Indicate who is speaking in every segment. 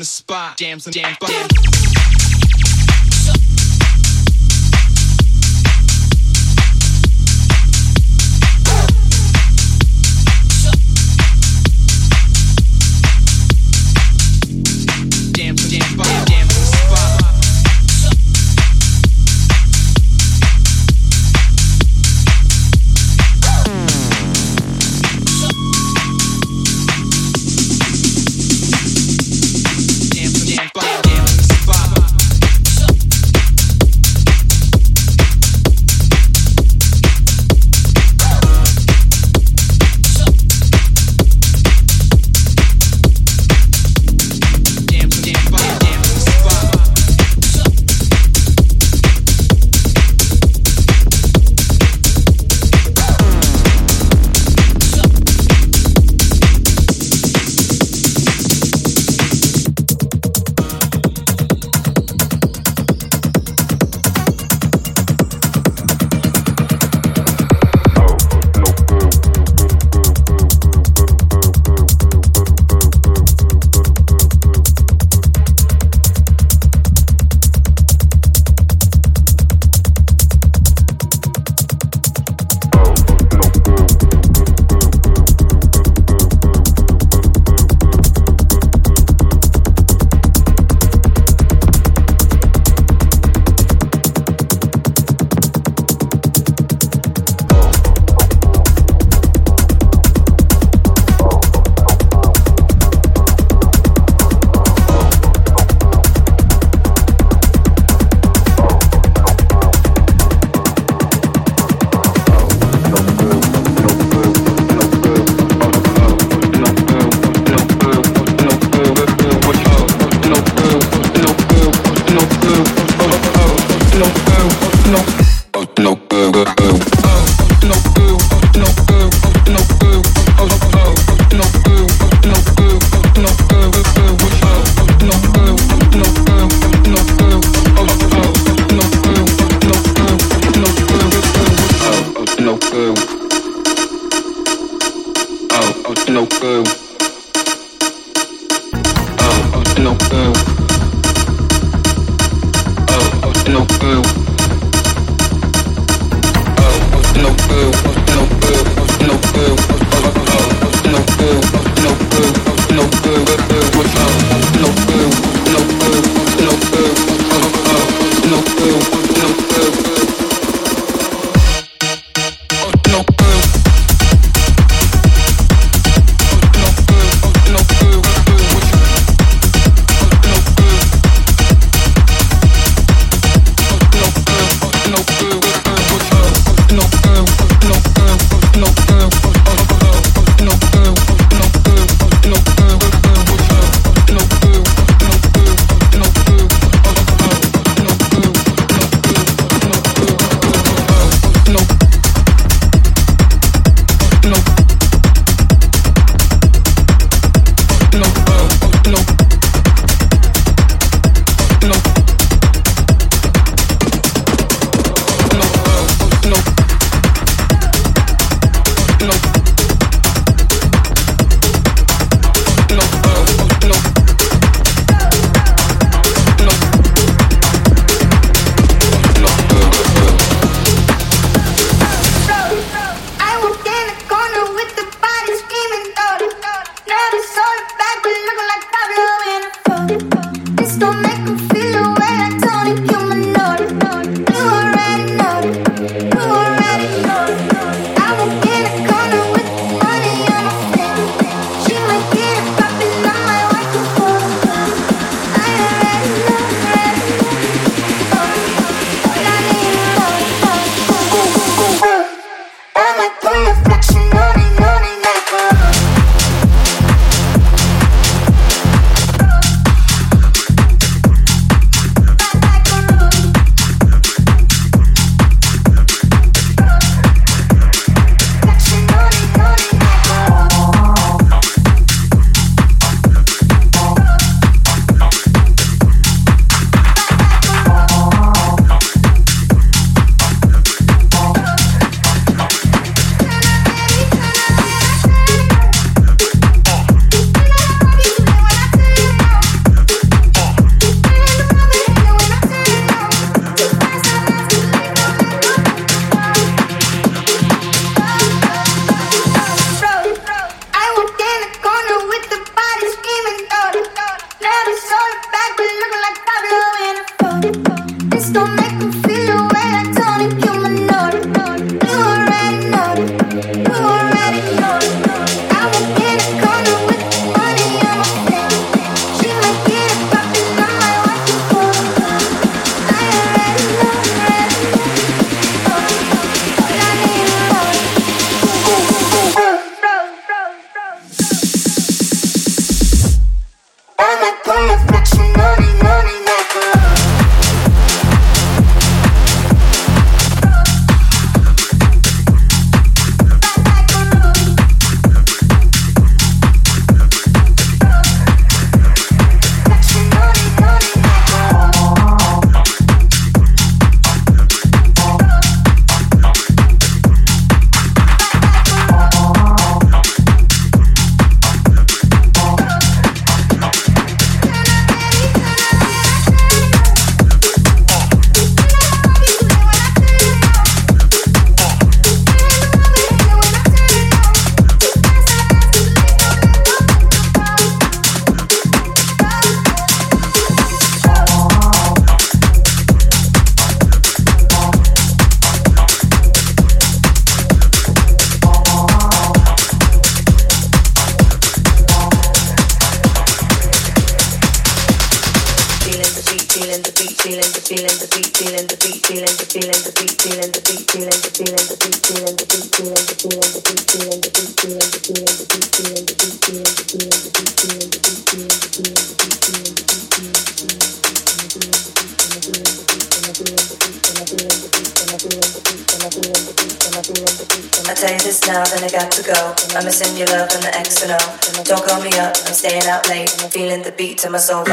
Speaker 1: in the spot, jams some jam, jam. My soul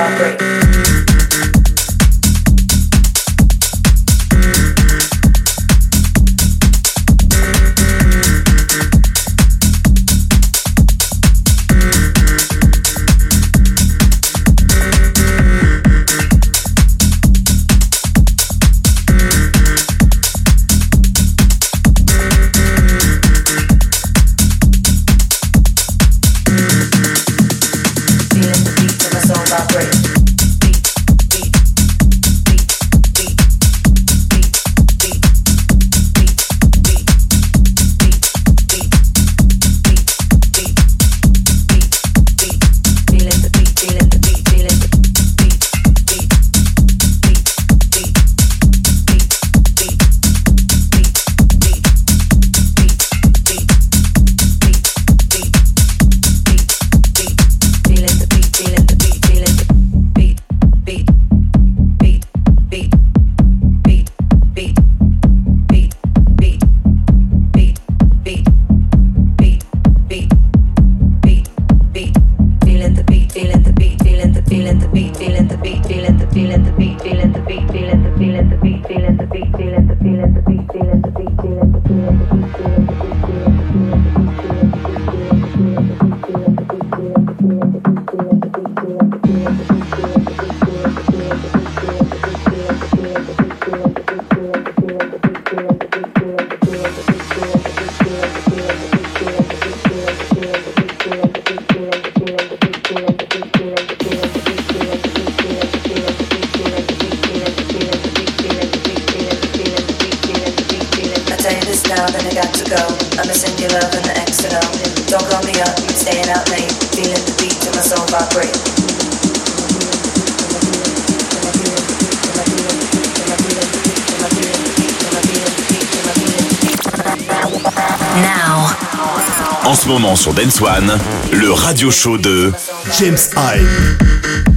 Speaker 2: En ce moment sur Dance One, le radio show de
Speaker 3: James Hype.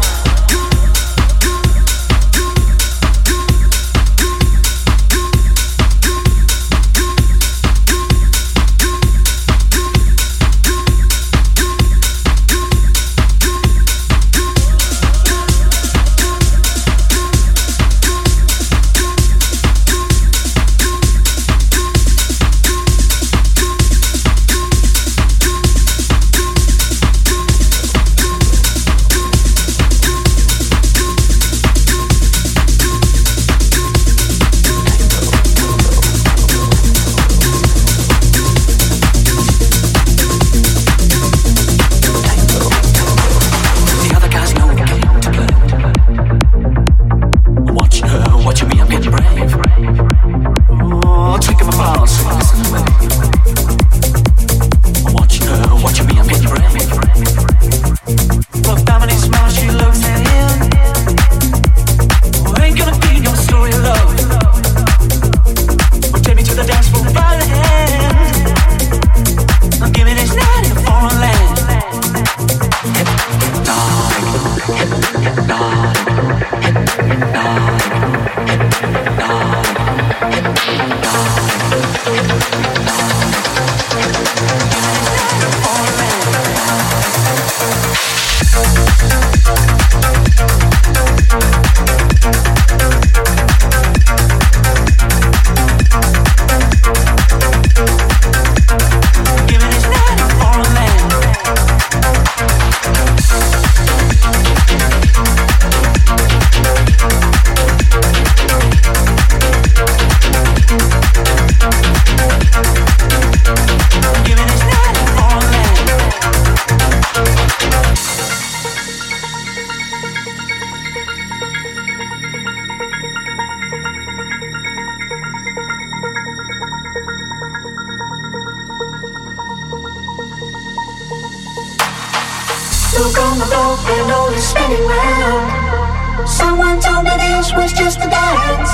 Speaker 1: Look on the
Speaker 4: floor and all is spinning round. Someone told me this was just a dance.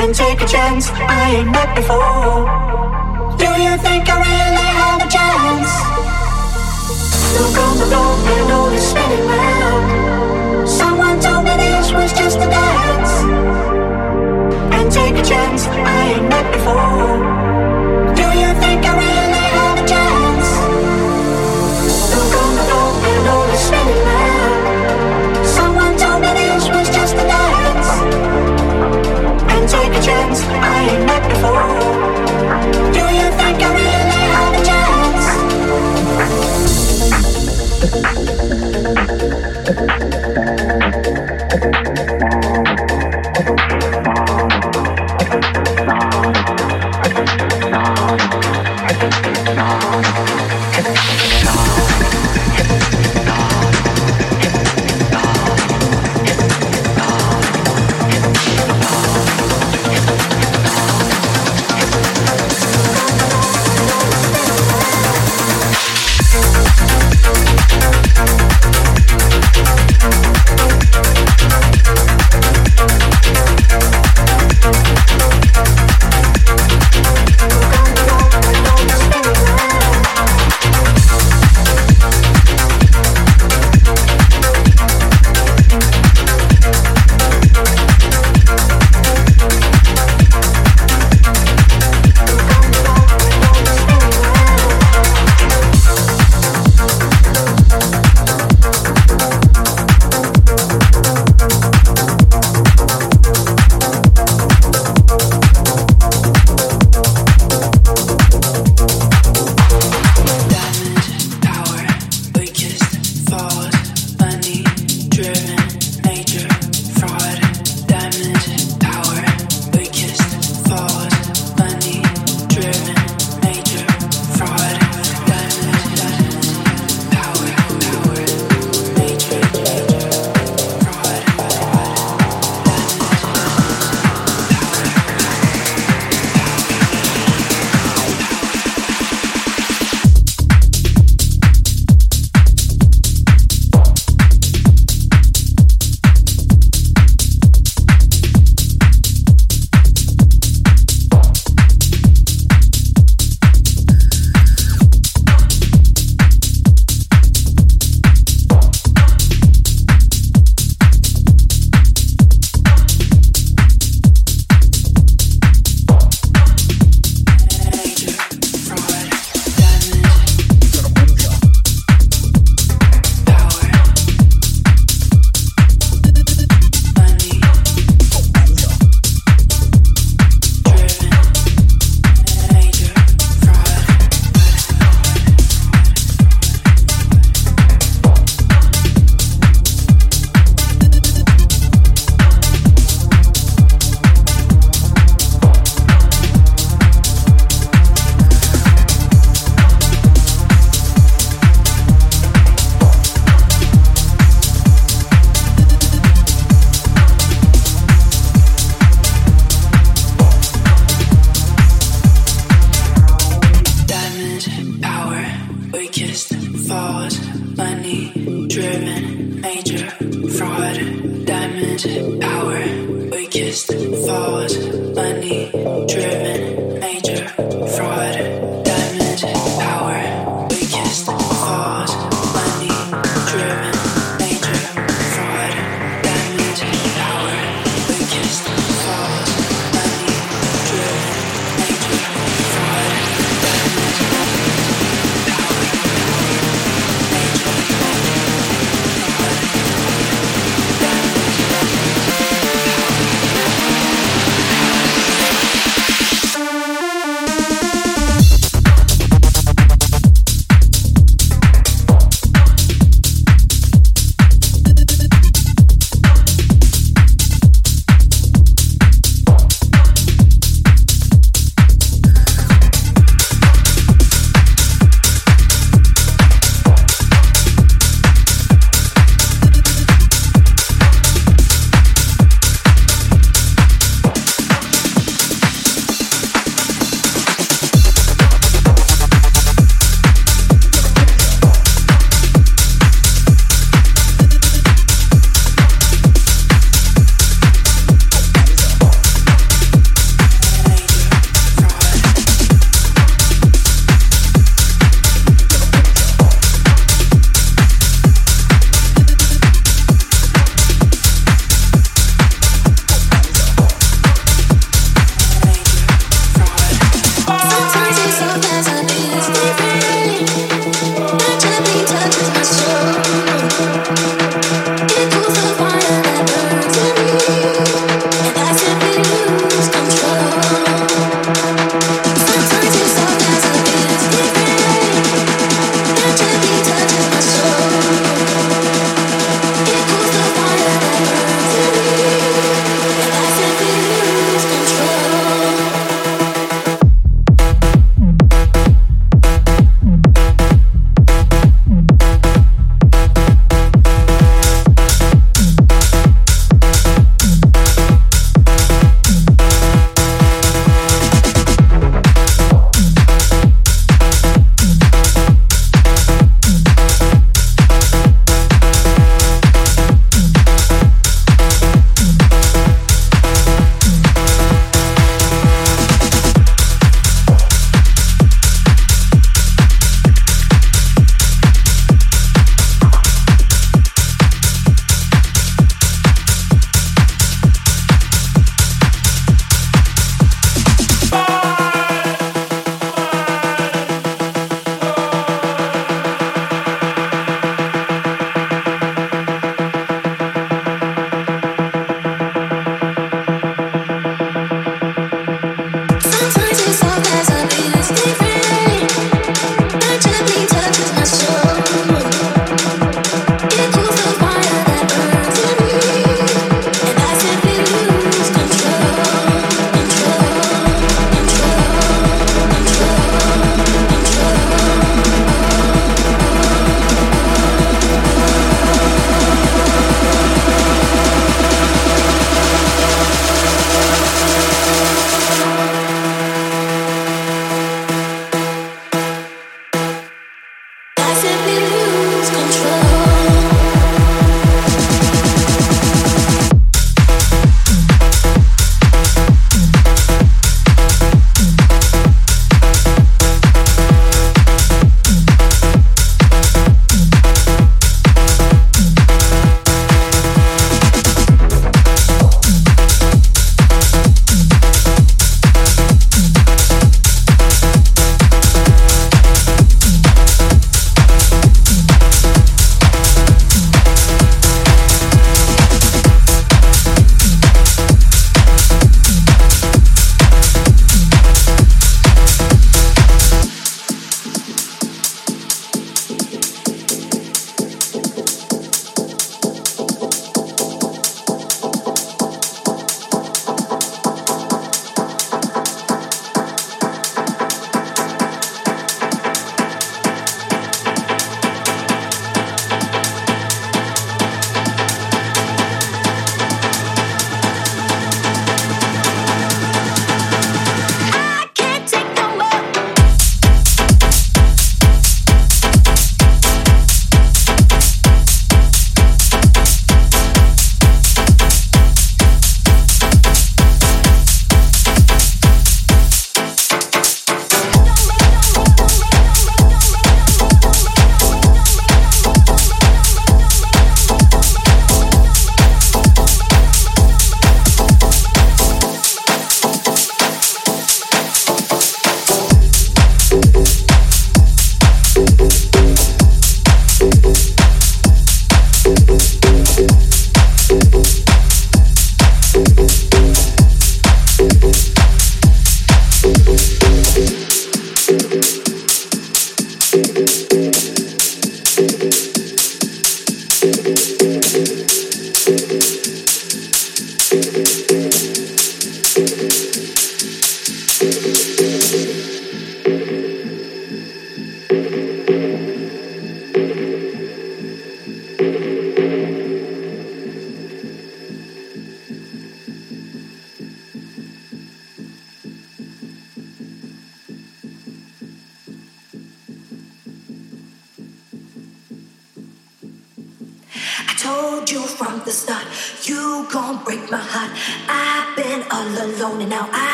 Speaker 4: And take a chance, I ain't met before. Do you think I really have a chance? Look on the floor and all is spinning round. Someone told me this was just a dance. And
Speaker 5: take a chance, I ain't
Speaker 6: met before.
Speaker 7: Money driven, major fraud, diamond power, weakest falls, money driven,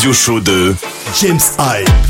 Speaker 2: radio show de
Speaker 8: James Hype.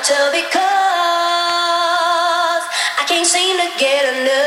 Speaker 1: Tell because I can't seem to get enough.